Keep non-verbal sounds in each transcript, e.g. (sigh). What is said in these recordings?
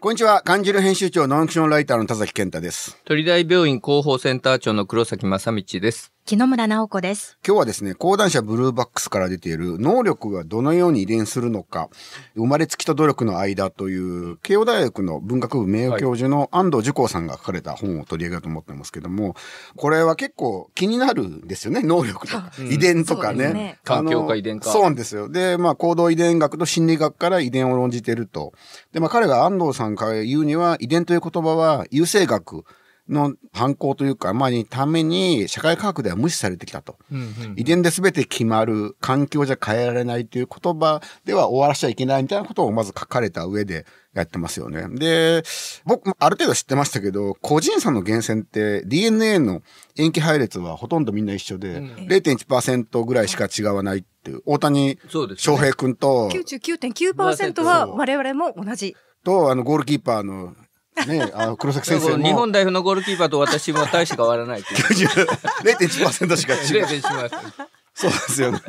こんにちは。感じる編集長、ノンクションライターの田崎健太です。鳥大病院広報センター長の黒崎正道です。木野村直子です。今日はですね、講談社ブルーバックスから出ている、能力がどのように遺伝するのか、生まれつきと努力の間という、慶応大学の文学部名誉教授の安藤樹光さんが書かれた本を取り上げようと思ってますけども、これは結構気になるんですよね、能力とか、遺伝とかね。環境か遺伝かそうなんですよ。で、まあ、行動遺伝学と心理学から遺伝を論じてると。で、まあ、彼が安藤さんから言うには、遺伝という言葉は、優生学の反抗というか、まあ、にために、社会科学では無視されてきたと。遺伝で全て決まる、環境じゃ変えられないという言葉では終わらしちゃいけないみたいなことをまず書かれた上でやってますよね。で、僕もある程度知ってましたけど、個人差の源泉って DNA の塩基配列はほとんどみんな一緒で、0.1%ぐらいしか違わないっていう、大谷翔平君と、99.9%は我々も同じ。と、あの、ゴールキーパーの、ね、あの、黒崎先生も、日本代表のゴールキーパーと私も大して変わらないっていう。(laughs) 0.1%しか違う。(laughs) そうですよね。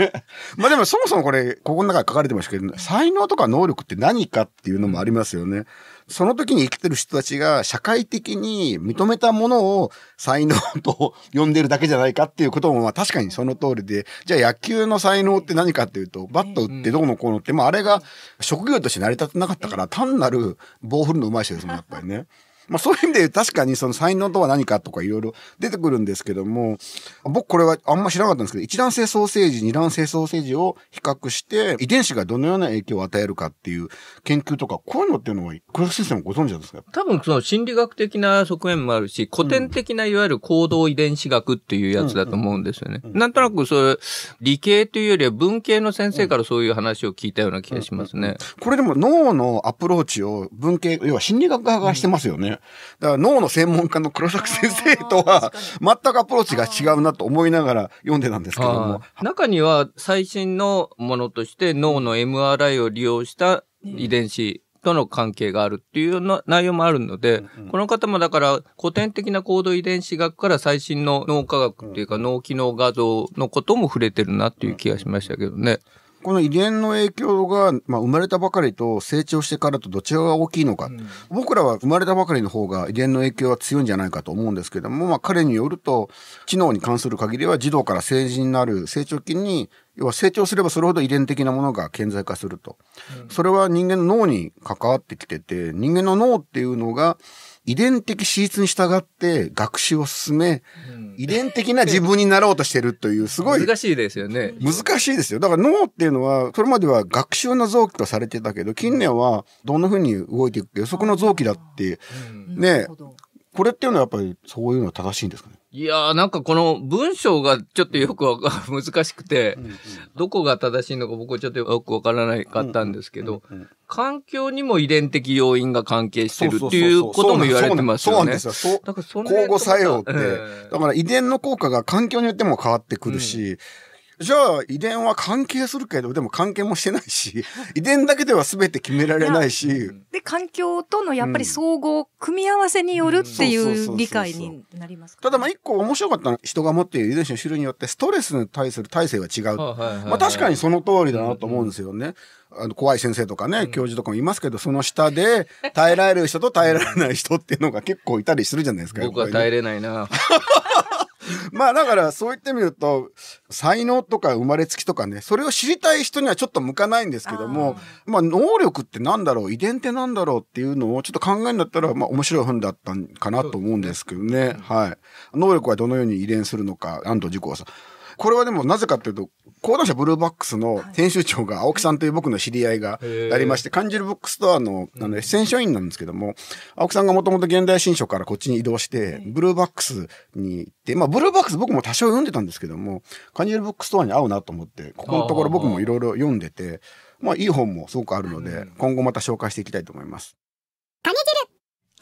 まあでもそもそもこれ、ここの中に書かれてましたけど、才能とか能力って何かっていうのもありますよね。その時に生きてる人たちが社会的に認めたものを才能と呼んでるだけじゃないかっていうこともまあ確かにその通りで、じゃあ野球の才能って何かっていうと、バット打ってどうのこうのって、まああれが職業として成り立ってなかったから単なる棒振るの上手い人ですもん、やっぱりね。まあそういう意味で確かにその才能とは何かとかいろいろ出てくるんですけども、僕これはあんま知らなかったんですけど、一卵性ソーセージ、二卵性ソーセージを比較して、遺伝子がどのような影響を与えるかっていう研究とか、こういうのっていうのは、黒木先生もご存知なんですか？多分その心理学的な側面もあるし、古典的ないわゆる行動遺伝子学っていうやつだと思うんですよね。なんとなくそれ、理系というよりは文系の先生からそういう話を聞いたような気がしますね。これでも脳のアプローチを文系、要は心理学側がしてますよね。だから脳の専門家の黒崎先生とは、全くアプローチが違うなと思いながら読んでたんですけども。中には最新のものとして脳の MRI を利用した遺伝子との関係があるっていうような内容もあるので、この方もだから古典的な行動遺伝子学から最新の脳科学っていうか脳機能画像のことも触れてるなっていう気がしましたけどね。この遺伝の影響が、まあ、生まれたばかりと成長してからとどちらが大きいのか。僕らは生まれたばかりの方が遺伝の影響は強いんじゃないかと思うんですけども、まあ、彼によると、知能に関する限りは児童から成人になる成長期に、要は成長すればそれほど遺伝的なものが顕在化すると。それは人間の脳に関わってきてて、人間の脳っていうのが、遺伝的資質に従って学習を進め、遺伝的な自分になろうとしてるという、すごい難しいですよね。難しいですよ。だから脳っていうのは、それまでは学習の臓器とされてたけど、近年はどんな風に動いていくか予測の臓器だって、ねこれっていうのはやっぱりそういうのは正しいんですかね？いやーなんかこの文章がちょっとよくわか (laughs) 難しくて、どこが正しいのか僕はちょっとよくわからないかったんですけど、環境にも遺伝的要因が関係してるっていうことも言われてますよね。そうなんですよ。そうだからその交互作用って、ええ。だから遺伝の効果が環境によっても変わってくるし、じゃあ遺伝は関係するけど、でも関係もしてないし、(laughs) 遺伝だけでは全て決められないし、で、環境とのやっぱり総合、組み合わせによるっていう理解になりますかただまあ一個面白かったのは人が持っている遺伝子の種類によってストレスに対する耐性は違う。まあ確かにその通りだなと思うんですよね。あの怖い先生とかね、教授とかもいますけど、その下で耐えられる人と耐えられない人っていうのが結構いたりするじゃないですか。僕は耐えれないな。(laughs) (laughs) まあだからそう言ってみると、才能とか生まれつきとかね、それを知りたい人にはちょっと向かないんですけども、まあ能力ってなんだろう、遺伝ってなんだろうっていうのをちょっと考えるんだったら、まあ面白い本だったんかなと思うんですけどね。はい。能力はどのように遺伝するのか、安藤樹光さん。これはでもなぜかっていうと、講談社ブルーバックスの編集長が青木さんという僕の知り合いがありまして、感じるブックストアのあのエッセン書員なんですけども、青木さんがもともと現代新書からこっちに移動して、ブルーバックスに行って、まあブルーバックス僕も多少読んでたんですけども、感じるブックストアに合うなと思って、ここのところ僕もいろいろ読んでて、まあいい本もすごくあるので、今後また紹介していきたいと思います。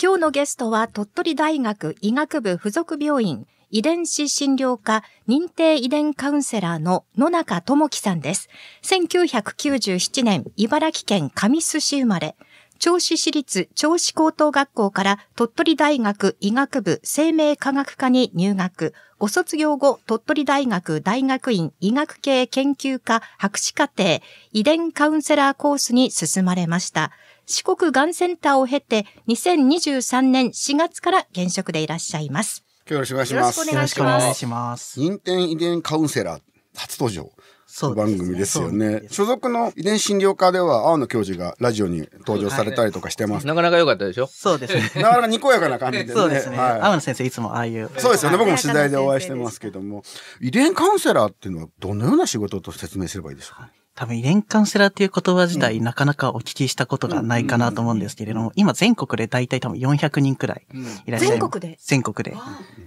今日のゲストは鳥取大学医学部附属病院遺伝子診療科認定遺伝カウンセラーの野中智樹さんです。1997年茨城県神栖市生まれ。銚子市立銚子高等学校から鳥取大学医学部生命科学科に入学。ご卒業後、鳥取大学大学院医学系研究科博士課程遺伝カウンセラーコースに進まれました。四国がんセンターを経て、2023年4月から現職でいらっしゃいます。よろしくお願いします。よろしくお願いします。認定遺伝カウンセラー初登場。そう番組ですよね。所属の遺伝診療科では、青野教授がラジオに登場されたりとかしてます。なかなか良かったでしょ？そうですね。なかなかにこやかな感じでね。(laughs) そうですね。はい、青野先生いつもああいう。そうですよね。僕も取材でお会いしてますけども。遺伝カウンセラーっていうのはどのような仕事と説明すればいいでしょうか？多分遺伝カウンセラーっていう言葉自体、なかなかお聞きしたことがないかなと思うんですけれども、今全国で大体多分400人くらいいらっしゃいます。全国で？全国で。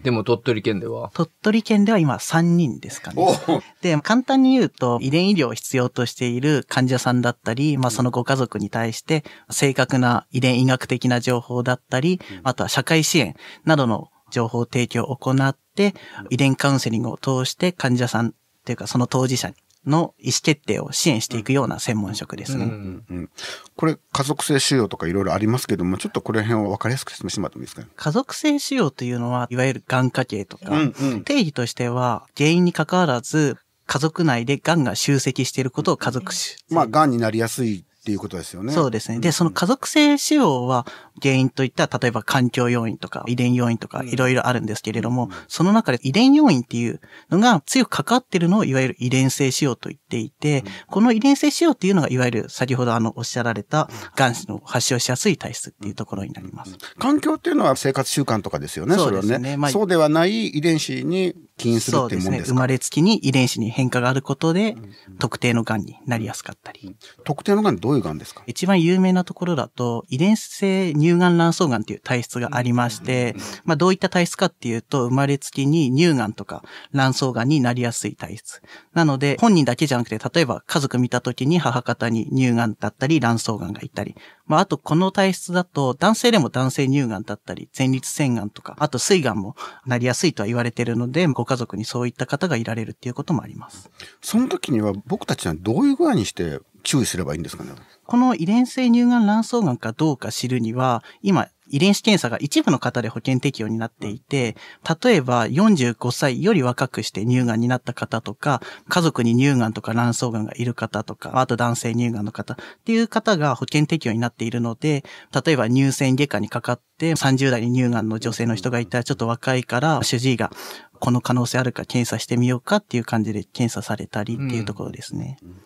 で。も鳥取県では？鳥取県では今3人ですかね。で、簡単に言うと、遺伝医療を必要としている患者さんだったり、まあそのご家族に対して正確な遺伝医学的な情報だったり、あとは社会支援などの情報提供を行って、遺伝カウンセリングを通して患者さんっていうかその当事者の意思決定を支援していくような専門職ですね。うんうんうん、これ、家族性腫瘍とかいろいろありますけども、ちょっとこれ辺を分かりやすく説明してもらってもいいですか、家族性腫瘍というのは、いわゆる癌家系とか、うんうん、定義としては、原因に関わらず、家族内で癌が集積していることを家族腫。まあ、癌になりやすいっていうことですよね。そうですね。で、その家族性腫瘍は原因といった例えば環境要因とか遺伝要因とかいろいろあるんですけれども、うん、その中で遺伝要因っていうのが強く関わっているのをいわゆる遺伝性腫瘍と言っていて、うん、この遺伝性腫瘍っていうのがいわゆる先ほどあのおっしゃられた癌の発症しやすい体質っていうところになります。うん、環境っていうのは生活習慣とかですよね、それはね。まあ、そうではない遺伝子に起因するっていうもんですか？そうですね。生まれつきに遺伝子に変化があることで、特定の癌になりやすかったり。特定の癌どういう癌ですか？一番番有名なところだと、遺伝性乳がん卵巣がんっていう体質がありまして、まあどういった体質かっていうと、生まれつきに乳がんとか卵巣がんになりやすい体質。なので、本人だけじゃなくて、例えば家族見た時に母方に乳がんだったり卵巣がんがいたり、まああとこの体質だと、男性でも男性乳がんだったり、前立腺がんとか、あと膵がんもなりやすいとは言われているので、ご家族にそういった方がいられるっていうこともあります。その時には僕たちはどういう具合にして注意すればいいんですかね。この遺伝性乳がん卵巣がんかどうか知るには、今、遺伝子検査が一部の方で保険適用になっていて、例えば45歳より若くして乳がんになった方とか、家族に乳がんとか卵巣がんがいる方とか、あと男性乳がんの方っていう方が保険適用になっているので、例えば乳腺外科にかかって30代に乳がんの女性の人がいたらちょっと若いから主治医がこの可能性あるか検査してみようかっていう感じで検査されたりっていうところですね。うん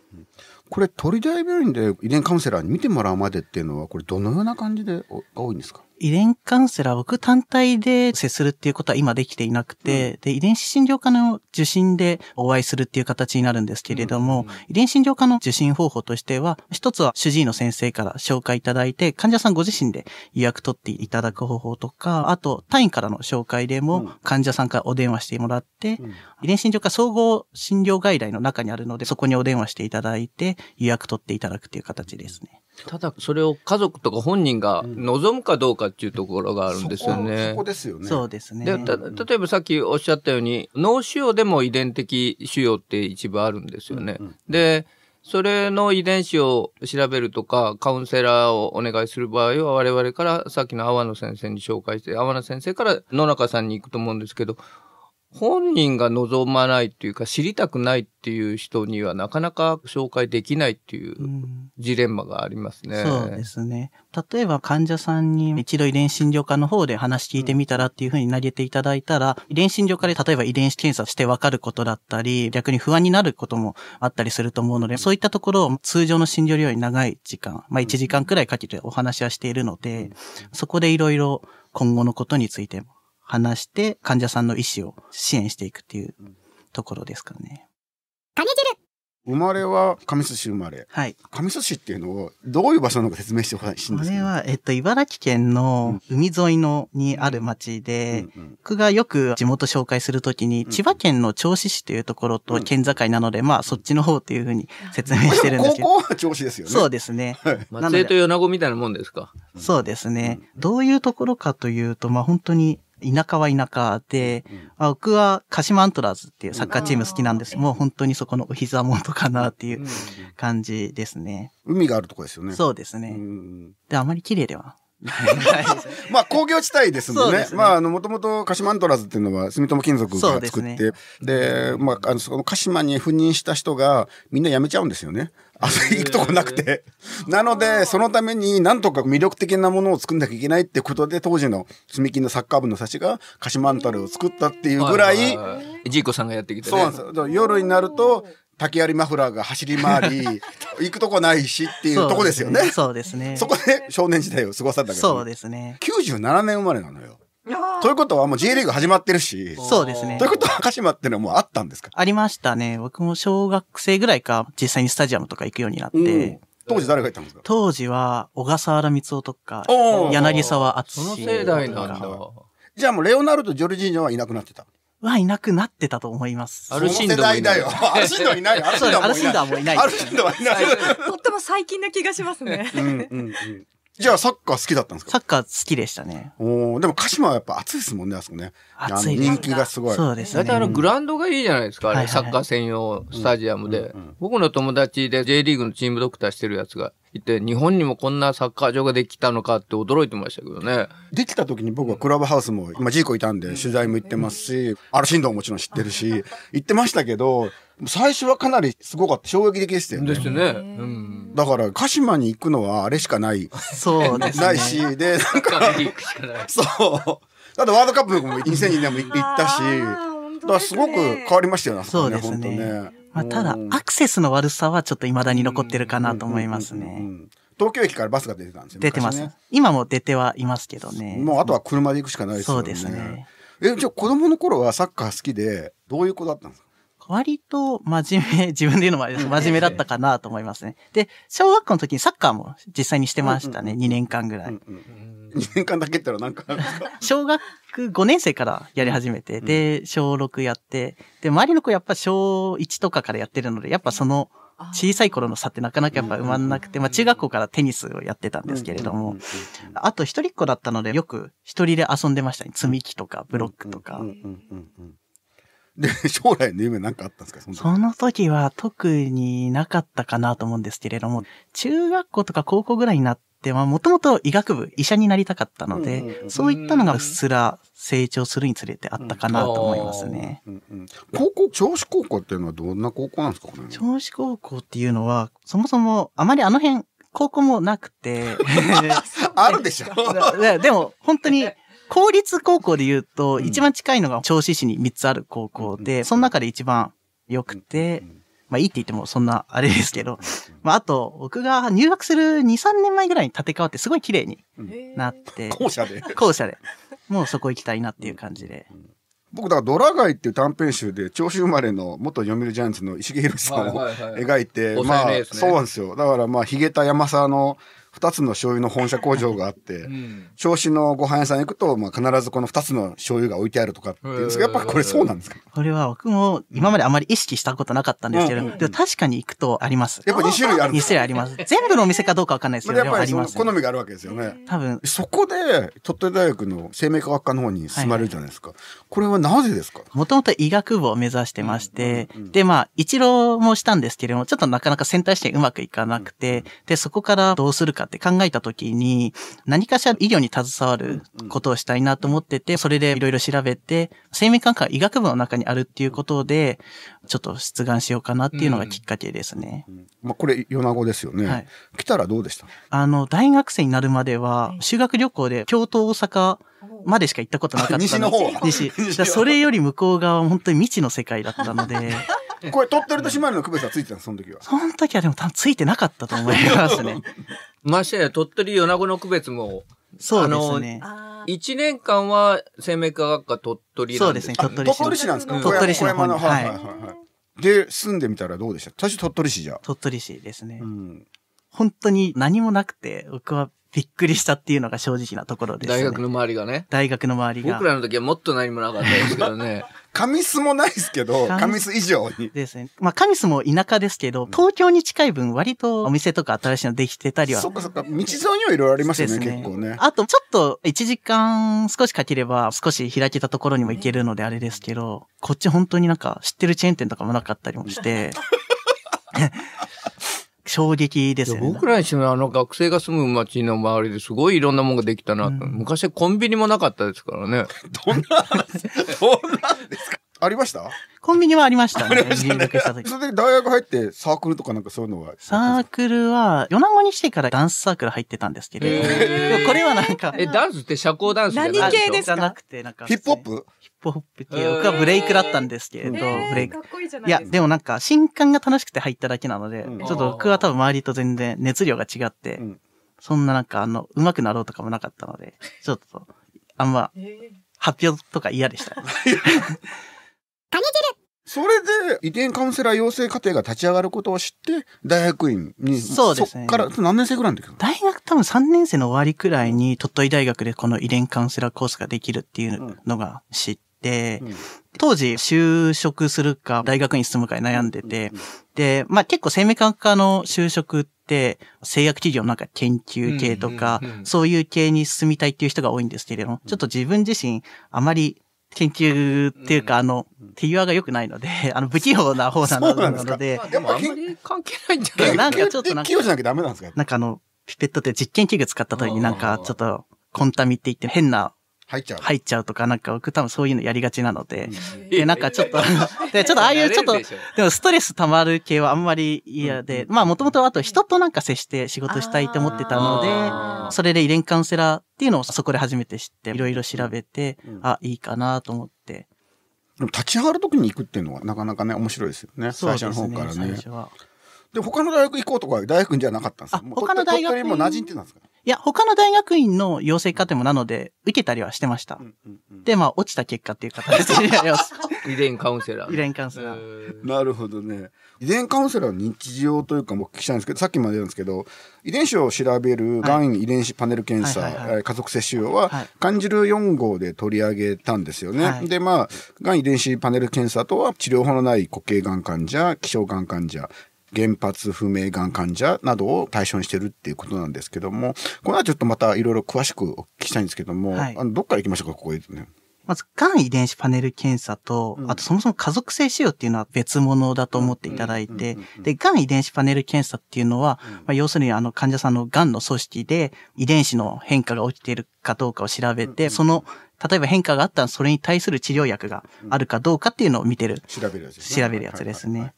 これ、鳥大病院で遺伝カウンセラーに見てもらうまでっていうのは、これどのような感じで多いんですか？遺伝カウンセラー、僕単体で接するっていうことは今できていなくて、うん、で、遺伝子診療科の受診でお会いするっていう形になるんですけれども、うん、遺伝診療科の受診方法としては、一つは主治医の先生から紹介いただいて、患者さんご自身で予約取っていただく方法とか、あと、単位からの紹介でも、患者さんからお電話してもらって、うん、遺伝診療科総合診療外来の中にあるので、そこにお電話していただいて、予約取っていただくっていう形ですね。ただ、それを家族とか本人が望むかどうかっていうところがあるんですよね。そこですよね。そうですね。で、例えばさっきおっしゃったように、脳腫瘍でも遺伝的腫瘍って一部あるんですよね。うんうん、で、それの遺伝子を調べるとか、カウンセラーをお願いする場合は、我々からさっきの阿波野先生に紹介して、阿波野先生から野中さんに行くと思うんですけど、本人が望まないっていうか知りたくないっていう人にはなかなか紹介できないっていうジレンマがありますね。うん、そうですね。例えば患者さんに一度遺伝診療科の方で話聞いてみたらっていうふうに投げていただいたら、遺伝診療科で例えば遺伝子検査してわかることだったり、逆に不安になることもあったりすると思うので、そういったところを通常の診療より長い時間、まあ1時間くらいかけてお話はしているので、そこでいろいろ今後のことについて話して患者さんの意思を支援していくっていうところですかね。種汁生まれは上寿司生まれ。はい。上寿司っていうのをどういう場所なのか説明してほしいんですか、これは、えっと、茨城県の海沿いのにある町で、うんうん、僕がよく地元紹介するときに、千葉県の銚子市というところと県境なので、うん、まあ、そっちの方っていうふうに説明してるんですけど。ここは銚子ですよね。そうですね。はい、松江と米子みたいなもんですか？そうですね。どういうところかというと、まあ、本当に、田舎は田舎で、まあ僕は鹿島アントラーズっていうサッカーチーム好きなんですけどもう本当にそこのお膝元かなっていう感じですね。海があるとこですよね。うそうですね。んで、あまり綺麗では。(laughs) まあ工業地帯ですもんね。ねまああの、もともと鹿島アントラーズっていうのは住友金属が作って、ねでまあ、あの、その鹿島に赴任した人がみんな辞めちゃうんですよね。あそ行くとこなくて。なので、そのためになんとか魅力的なものを作んなきゃいけないってことで、当時の積金のサッカー部の人たちが鹿島アントラーズを作ったっていうぐらい、ジーコさんがやってきてね。そうなんです夜になると、竹槍マフラーが走り回り、(laughs) 行くとこないしっていうとこですよね。そうですね。そこで少年時代を過ごされたけど、そうですね。97年生まれなのよ。ということはもう J リーグ始まってるし、そうですねということは鹿島っていうのはもうあったんですか？ありましたね。僕も小学生ぐらいか実際にスタジアムとか行くようになって、うん当時誰がいたんですか？当時は小笠原光夫とか柳沢敦その世代なんだ。じゃあもうレオナルド・ジョルジーニョはいなくなってた？はいなくなってたと思います。アルシンドその世代だよ。アルシンドはいない。アルシンドはもういない。アルシンドはもういないアルシンドはいない。とっても最近な気がしますね。うんうんうんじゃあサッカー好きだったんですか？サッカー好きでしたね。おーでも鹿島はやっぱ熱いですもんね、あそこね。熱い人気がすごい。そうですね。大体あのグラウンドがいいじゃないですか、あれ、はいはいはいサッカー専用スタジアムで、うんうん僕の友達で J リーグのチームドクターしてるやつがいて、日本にもこんなサッカー場ができたのかって驚いてましたけどね。できた時に僕はクラブハウスも、今ジーコいたんで取材も行ってますし、アルシンドももちろん知ってるし、行ってましたけど、最初はかなりすごかった。衝撃的でしたよね。ですね。うん。だから、鹿島に行くのはあれしかない。そうですね。ないし、で、なんか。そう。だってワールドカップも2002年も行ったし、だからすごく変わりましたよね、そうですねね。まあ、ただう、んアクセスの悪さはちょっと未だに残ってるかなと思いますね。ん東京駅からバスが出てたんですよ。出てます。今も出てはいますけどね。もうあとは車で行くしかないですよね。そうですね。え、じゃあ子供の頃はサッカー好きで、どういう子だったんですか？割と真面目、(laughs) 自分で言うのもあれですけど真面目だったかなと思いますね。で、小学校の時にサッカーも実際にしてましたね。2年間ぐらい。(laughs) 2年間だけってのはなんかあるんですか？(laughs) 小学5年生からやり始めて、で、小6やって、で、周りの子やっぱ小1とかからやってるので、やっぱその小さい頃の差ってなかなかやっぱ埋まんなくて、まあ中学校からテニスをやってたんですけれども、あと一人っ子だったので、よく一人で遊んでましたね。積み木とかブロックとかで、(laughs) 将来の夢なんかあったんですか？その時。その時は特になかったかなと思うんですけれども、中学校とか高校ぐらいになっては、もともと医学部、医者になりたかったのうんうんでう、ん。そういったのがうっすら成長するにつれてあったかなと思いますね。うんうん高校、銚子高校っていうのはどんな高校なんですか？ね銚子高校っていうのは、そもそもあまりあの辺、高校もなくて、(laughs) あるでしょ。(laughs) ででも本当に、公立高校で言うと、うん。一番近いのが銚子市に3つある高校で、その中で一番良くて、まあいいって言ってもそんなあれですけど、まああと、僕が入学する2、3年前ぐらいに建て替わってすごい綺麗になって、校舎で。校舎で、もうそこ行きたいなっていう感じで。僕、だから、ドラガイっていう短編集で、銚子生まれの元読売ジャイアンツの石毛博さんを描いて、まあ、そうなんですよ。だから、まあ、ヒゲタ山沢の二つの醤油の本社工場があってう、ん。銚子のご飯屋さん行くと、まあ、必ずこの二つの醤油が置いてあるとかっていうんですけど、やっぱこれそうなんですか？これは僕も今まであまり意識したことなかったんですけど、うん。でも確かに行くとあります。やっぱ2種類あるん2です種類あります。全部のお店かどうかわかんないですけど、やっぱりそのあります、好みがあるわけですよね。多分、そこで、鳥取大学の生命科学科の方に進まれるじゃないですか。これはなぜですか？もともと医学部を目指してまして、うんうんうんで、まあ、一浪もしたんですけれども、ちょっとなかなかセンター試験うまくいかなくて、で、そこからどうするかって考えたときに、何かしら医療に携わることをしたいなと思ってて、それでいろいろ調べて、生命科学が医学部の中にあるっていうことで、ちょっと出願しようかなっていうのがきっかけですね。まあ、これ、米子ですよね。はい。来たらどうでした？あの、大学生になるまでは、修学旅行で京都、大阪までしか行ったことなかった (laughs) 西の方は？西。それより向こう側は本当に未知の世界だったので、(laughs) これ、鳥取と島根の区別はついてたの？その時は。その時はでも多分ついてなかったと思いますね。(laughs) ましてや、鳥取米子の区別も、そうですね。あ1年間は生命科学科鳥取そうですね、鳥取市の。鳥取市なんですか？うん鳥取市の方に。はいはいは。はいいはい。で、住んでみたらどうでした？最初鳥取市じゃ。鳥取市ですねう。ん。本当に何もなくて、僕はびっくりしたっていうのが正直なところです、ね。大学の周りがね。大学の周りが。僕らの時はもっと何もなかったですけどね。(laughs) カミスもないですけど、カミス以上に。ですね。まあ、カミスも田舎ですけど、東京に近い分割とお店とか新しいのできてたりは。そっかそっか。道沿いにはいろいろありますよね、です結構ね。あと、ちょっと1時間少しかければ少し開けたところにも行けるのであれですけど、こっち本当になんか知ってるチェーン店とかもなかったりもして、(laughs) 衝撃ですよね。僕らにしてもあの学生が住む街の周りですごいいろんなものができたなと。うん昔はコンビニもなかったですからね。(laughs) どんな、どんなんですか？ありました？コンビニはありましたね。ありましたした時。それで大学入ってサークルとかなんかそういうのは。サークルは、米子にしてからダンスサークル入ってたんですけれど、もこれはなんか、え、ダンスって社交ダンスじゃない何系ですじゃなくて、なんか、ヒップホップ？ヒップホップ系。僕はブレイクだったんですけれど、えブレイク。かっこいいじゃないいや、でもなんか、新刊が楽しくて入っただけなので、うんちょっと僕は多分周りと全然熱量が違って、うんそんななんかあの、上手くなろうとかもなかったので、ちょっと、あんま、発表とか嫌でした。(laughs) それで遺伝カウンセラー養成課程が立ち上がることを知って、大学院に、そうですね。そっから、何年生ぐらいの時大学多分3年生の終わりくらいに鳥取大学でこの遺伝カウンセラーコースができるっていうのが知って、うん。当時就職するか大学院進むか悩んでて、で、まあ結構生命科学科の就職って製薬企業のなんか研究系とかうんうんうん、そういう系に進みたいっていう人が多いんですけれども、ちょっと自分自身あまり研究っていうか、あの、手際が良くないので、(laughs) あの、不器用な方なそうなんですか？のでまあ、でもあんまり関係ないんじゃないやなんかちょっとなんか器用じゃなきゃダメなんですか？なんかあの、ピペットって実験器具使った時になんかちょっとコンタミって言って変な入っちゃう。入っちゃうとか、なんか僕多分そういうのやりがちなので、で、なんかちょっと、(laughs) で、ちょっとああいうちょっとでもストレス溜まる系はあんまり嫌で、まあもともとあと人となんか接して仕事したいと思ってたので、それで遺伝カウンセラーっていうのをそこで初めて知って、いろいろ調べて、うんあ、いいかなと思って。でも立ち上がる時に行くっていうのはなかなかね、面白いですよね。最初の方からね。最初は。で、他の大学行こうとか大学院じゃなかったんですかあもう他の大学も馴染んでたんですかいや、他の大学院の養成課程もなので、受けたりはしてました。うんうんうんで、まあ、落ちた結果っていう形で (laughs) やります。遺伝カウンセラー。遺伝カウンセラー。なるほどね。遺伝カウンセラーの日常というか、僕聞きたいんですけど、さっきまで言うんですけど、遺伝子を調べるがん遺伝子パネル検査、はいはいはいえー家族接種用は、はい漢字る4号で取り上げたんですよね。はいで、まあ、がん遺伝子パネル検査とは、治療法のない固形がん患者、希少がん患者、原発不明がん患者などを対象にしてるっていうことなんですけども、この後ちょっとまたいろいろ詳しくお聞きしたいんですけども、はい。あのどっから行きましょうか、ここへ、ね。まず、がん遺伝子パネル検査と、うん。あとそもそも家族性腫瘍っていうのは別物だと思っていただいてで、がん遺伝子パネル検査っていうのは、まあ、要するにあの患者さんのがんの組織で遺伝子の変化が起きているかどうかを調べて、その、例えば変化があったらそれに対する治療薬があるかどうかっていうのを見てる、調べるやつですね。調べるやつですね。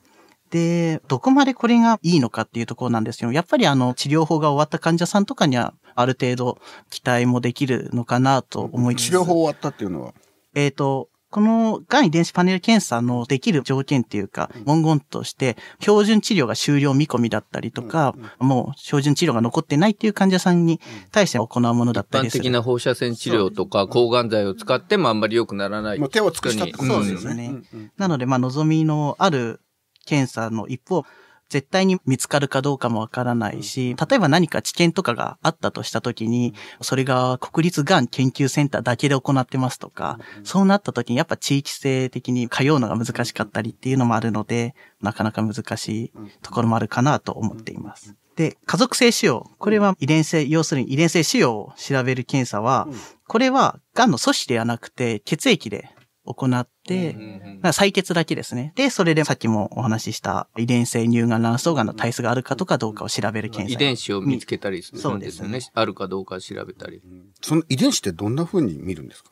で、どこまでこれがいいのかっていうところなんですけど、やっぱりあの治療法が終わった患者さんとかにはある程度期待もできるのかなと思います。治療法終わったっていうのは、えっ、と、このがん遺伝子パネル検査のできる条件っていうか、文言として、標準治療が終了見込みだったりとか、もう標準治療が残ってないっていう患者さんに対して行うものだったりする。一般的な放射線治療とか抗がん剤を使ってもあんまり良くならない。もう手を尽くしたってことそうでよね。ですすねんうんなので、まあ、望みのある検査の一方、絶対に見つかるかどうかもわからないし、例えば何か知見とかがあったとしたときに、それが国立がん研究センターだけで行ってますとか、そうなったときにやっぱ地域性的に通うのが難しかったりっていうのもあるので、なかなか難しいところもあるかなと思っています。で、家族性腫瘍。これは遺伝性、要するに遺伝性腫瘍を調べる検査は、これは、癌の組織ではなくて、血液で行って、まあ採血だけですね。で、それでさっきもお話しした遺伝性乳がん卵巣がんの体質があるかとかどうかを調べる検査。遺伝子を見つけたりするそうんでですすよねね。あるかどうか調べたり。その遺伝子ってどんな風に見るんですか？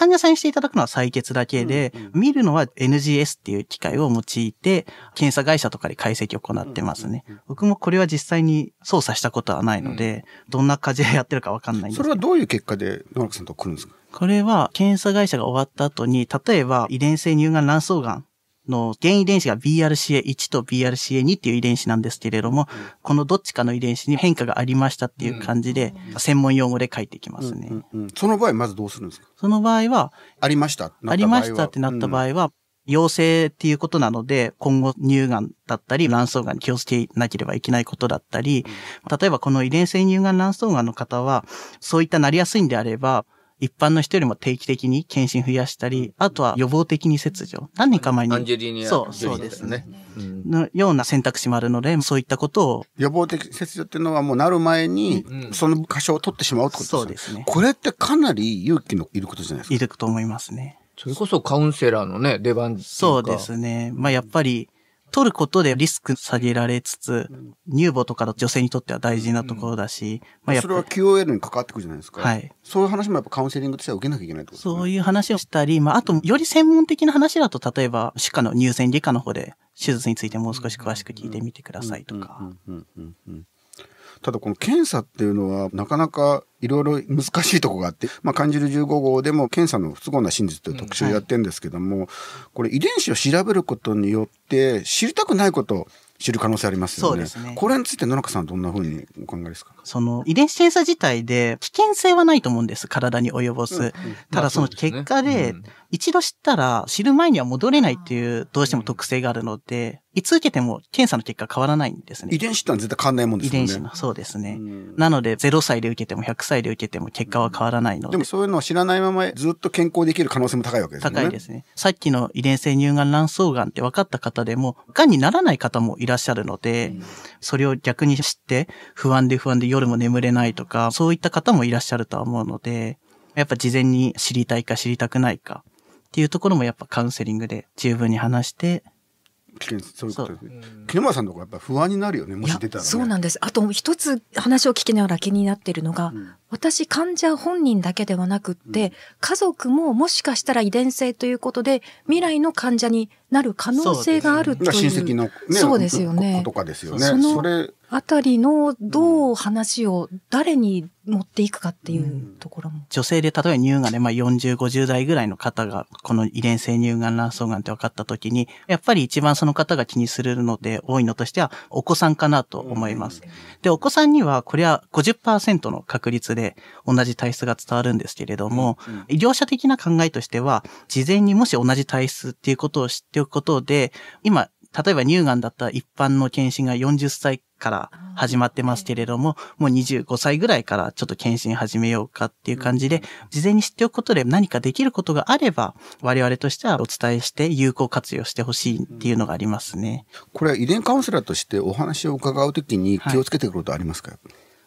患者さんにしていただくのは採血だけで、見るのは NGS っていう機械を用いて、検査会社とかで解析を行ってますね。僕もこれは実際に操作したことはないので、どんな感じでやってるかわかんないんですけど。それはどういう結果で野中さんと来るんですか？これは検査会社が終わった後に、例えば遺伝性乳がん卵巣がんの原遺伝子が BRCA1 と BRCA2 っていう遺伝子なんですけれども、このどっちかの遺伝子に変化がありましたっていう感じで、専門用語で書いてきますね。うんうんその場合まずどうするんですか？その場合は、ありました。ありましたってなった場合。合は、陽性っていうことなので、今後乳がんだったり、卵巣がんに気をつけなければいけないことだったり、例えばこの遺伝性乳がん卵巣がんの方は、そういったなりやすいんであれば、一般の人よりも定期的に検診増やしたり、あとは予防的に切除。何年か前に。アンジェリーニアそう、そうですねのような選択肢もあるので、そういったことを、予防的切除っていうのはもうなる前にうんその箇所を取ってしまうってことですよそうですねこれってかなり勇気のいることじゃないですか。いると思いますね。それこそカウンセラーのね、出番っていうかそうですね。まあやっぱり、取ることでリスク下げられつつ、乳房とかの女性にとっては大事なところだし、まあやっそれは QOL に関わってくるじゃないですか。はい。そういう話もやっぱカウンセリングとしては受けなきゃいけないってことですね。そういう話をしたり、まああと、より専門的な話だと、例えば、歯科の乳腺外科の方で、手術についてもう少し詳しく聞いてみてくださいとか。うん。うん。うん。うんただこの検査っていうのはなかなかいろいろ難しいとこがあって、(laughs) まあ、感じる15号でも検査の不都合な真実という特集をやってるんですけども、これ遺伝子を調べることによって知りたくないことを知る可能性ありますよね。そうですねこれについて野中さんはどんなふうにお考えですか？その遺伝子検査自体で危険性はないと思うんです。体に及ぼす。うんうんただその結果で、一度知ったら知る前には戻れないっていうどうしても特性があるので、いつ受けても検査の結果変わらないんですね遺。伝子ってのは絶対変わんないもんで遺すよね。伝子の、そうですね。うんなので0歳で受けても100歳で受けても結果は変わらないので。でもそういうのを知らないままずっと健康できる可能性も高いわけですよね。高いですね。さっきの遺伝性乳がん卵巣がんって分かった方でも、がんにならない方もいらっしゃるので、それを逆に知って、不安で不安で夜も眠れないとか、そういった方もいらっしゃるとは思うので、やっぱ事前に知りたいか知りたくないかっていうところもやっぱカウンセリングで十分に話して、危険そういうことですね。木村さんとかやっぱ不安になるよね、もし出たら、ね。そうなんです。あと一つ話を聞きながら気になっているのが、ん私患者本人だけではなくって、家族ももしかしたら遺伝性ということで未来の患者になる可能性があるとがいう。親戚の、ね、そうですよね子とかですよね。そのあたりのどう話を誰に持っていくかっていうところも。女性で例えば乳がんで、まあ40、50代ぐらいの方が、この遺伝性乳がん卵巣がんって分かった時に、やっぱり一番その方が気にするので多いのとしては、お子さんかなと思います。で、お子さんには、これは50%の確率で同じ体質が伝わるんですけれども、医療者的な考えとしては、事前にもし同じ体質っていうことを知っておくことで、今、例えば乳がんだったら一般の検診が40歳から始まってますけれども、もう25歳ぐらいからちょっと検診始めようかっていう感じで、事前に知っておくことで何かできることがあれば、我々としてはお伝えして有効活用してほしいっていうのがありますね。これは遺伝カウンセラーとしてお話を伺うときに気をつけてくることありますか、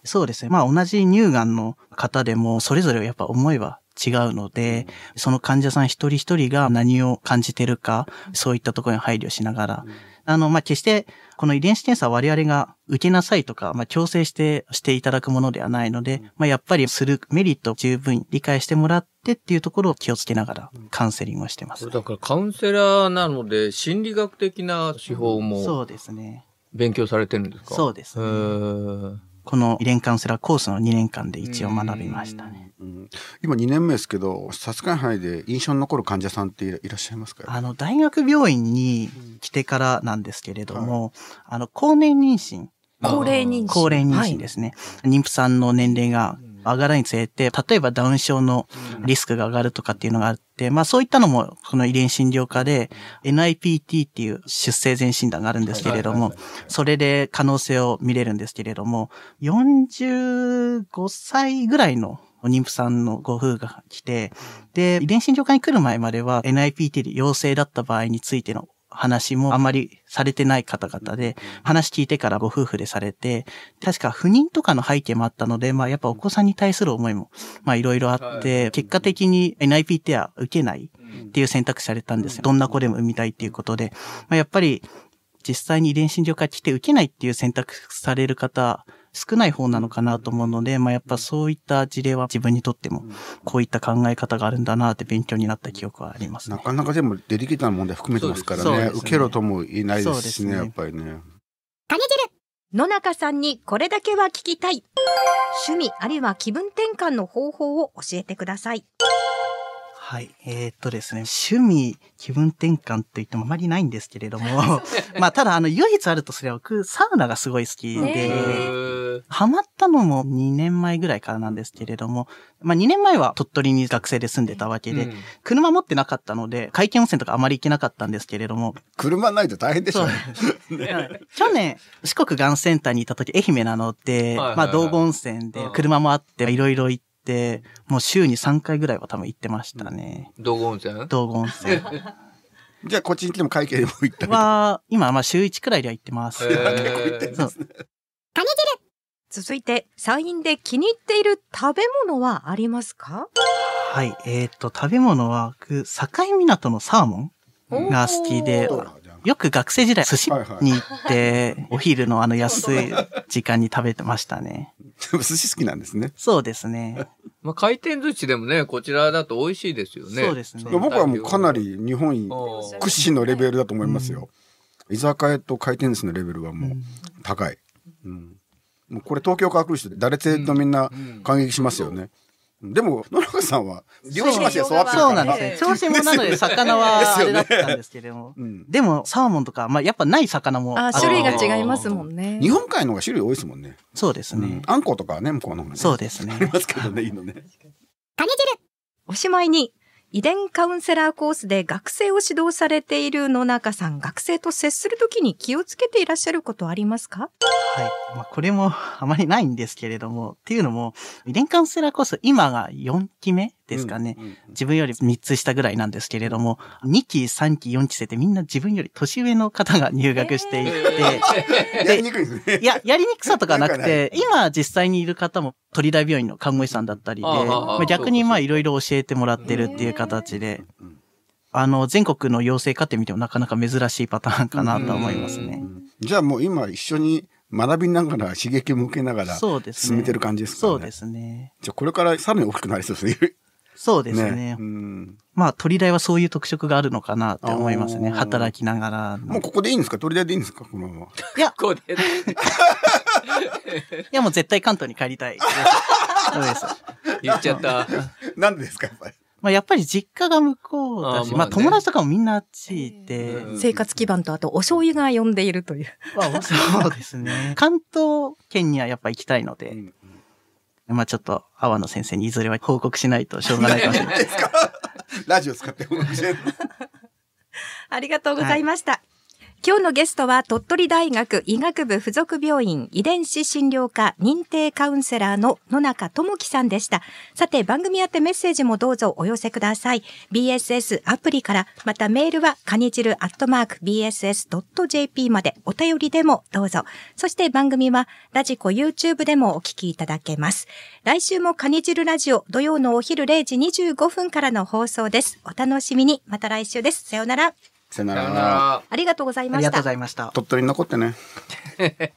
そうですね。まあ同じ乳がんの方でもそれぞれやっぱ思いは違うので、その患者さん一人一人が何を感じてるか、そういったところに配慮しながら、あの、まあ決してこの遺伝子検査は我々が受けなさいとか、まあ強制してしていただくものではないので、まあやっぱりするメリットを十分理解してもらってっていうところを気をつけながらカウンセリングをしてます。だからカウンセラーなので、心理学的な手法そもうですね。勉強されてるんですか？そうですねこの遺伝カウンセラーコースの2年間で一応学びましたね。うん今2年目ですけど、殺害範囲で印象に残る患者さんっていらいらっしゃいますか？あの、大学病院に来てからなんですけれども、あの、高年妊娠、高齢妊娠。高齢妊娠ですね。妊婦さんの年齢が上がるにつれて、例えばダウン症のリスクが上がるとかっていうのがあって、まあそういったのも、この遺伝診療科で NIPT っていう出生前診断があるんですけれども、それで可能性を見れるんですけれども、45歳ぐらいの妊婦さんのご夫婦が来て、で、遺伝診療科に来る前までは NIPT で陽性だった場合についての話もあまりされてない方々で、話聞いてからご夫婦でされて、確か不妊とかの背景もあったので、まあやっぱお子さんに対する思いも、まあいろいろあって、結果的に NIPT は受けないっていう選択肢されたんですよ。どんな子でも産みたいっていうことで。まあやっぱり実際に遺伝診療科来て受けないっていう選択される方、少ない方なのかなと思うので、まあやっぱそういった事例は自分にとっても、こういった考え方があるんだなって勉強になった記憶はありますね。なかなかでもデリケートな問題含めてますからね。ね受けろとも言えないですしね、ねやっぱりね。野中さんにこれだけは聞きたい。趣味あるいは気分転換の方法を教えてください。はい。えーっとですね、趣味、気分転換と言ってもあまりないんですけれども、(laughs) まあ、ただ、あの、唯一あるとすれば、僕、サウナがすごい好きで、ー。ハマったのも2年前ぐらいからなんですけれども、まあ2年前は鳥取に学生で住んでたわけで、うん。車持ってなかったので、海見温泉とかあまり行けなかったんですけれども、車ないと大変でしょ。そう。去年、四国がんセンターにいた時、愛媛なので、はいはいはい。まあ道後温泉で車もあって、いろいろ行って、もう週に3回ぐらいは多分行ってましたね。道後温泉？道後温泉 (laughs) じゃあこっちに来ても会計でも行ったり。は、今まあ週1くらいでは行ってます。(laughs) へーそう続いて、山陰で気に入っている食べ物はありますか？はい。えっ、と、食べ物は、僕、境港のサーモンが好きでよく学生時代寿司はいはいに行って、お昼のあの安い時間に食べてましたね。で (laughs) も寿司好きなんですね。そうですね。(laughs) まあ、回転寿司でもね、こちらだと美味しいですよね。そうですね僕はもうかなり日本うん屈指のレベルだと思いますよ。居酒屋と回転寿司のレベルはもううん高い。うんもうこれ東京から来る人で誰連れとみんな感激しますよね。でも野中さんは漁師町で育ってるからそうなんですね。調子もなので魚はあれだったんですけれども。うんでも、サーモンとか、まあ、やっぱない魚もあ、って種類が違いますもんね。日本海の方が種類多いですもんね。そうですねうん。あんことかはね、向こうの方がね。そうですねありますけどね、いいのね。おしまいに、遺伝カウンセラーコースで学生を指導されている野中さん、学生と接するときに気をつけていらっしゃることありますか？はい。まあ、これもあまりないんですけれども、っていうのも、遺伝カウンセラーコース、今が4期目ですかね。うん。うん自分より3つ下ぐらいなんですけれども、2期、3期、4期生ってみんな自分より年上の方が入学していて、(laughs) やりにくいですね。いや、やりにくさとかなくて、今実際にいる方も鳥大病院の看護師さんだったりで、まあ逆にまあいろいろ教えてもらってるっていう形でうん、あの、全国の養成課程見てもなかなか珍しいパターンかなと思いますね。じゃあもう今一緒に学びながら刺激を向けながらそうですね。進めてる感じですかね。そうですね。じゃあこれからさらに大きくなりそうですね。そうですね。うんまあ、鳥大はそういう特色があるのかなって思いますね。働きながらの。もうここでいいんですか？鳥大でいいんですか？このまま。いや、ここで。(laughs) (laughs) いやもう絶対関東に帰りたいです。そうです。言っちゃった。なんでですかやっぱり？まあ、やっぱり実家が向こうだし、まあ、あーまあね友達とかもみんなあっち行って、うん生活基盤とあとお醤油が呼んでいるという。まあ、そうですね。関東圏にはやっぱ行きたいので、うんまあちょっと、阿波野先生にいずれは報告しないとしょうがないかもしれない。(laughs) ですか？ラジオ使って報告してる (laughs) ありがとうございました。今日のゲストは鳥取大学医学部附属病院遺伝子診療科認定カウンセラーの野中智樹さんでした。さて番組宛てメッセージもどうぞお寄せください。BSS アプリから、またメールはカニチルアットマーク BSS.jp までお便りでもどうぞ。そして番組はラジコ YouTube でもお聞きいただけます。来週もカニチルラジオ土曜のお昼0時25分からの放送です。お楽しみに。また来週です。さようなら。さよな。ら。ありがとうございましたありがとうご。ざいました。鳥取に残ってね。(laughs)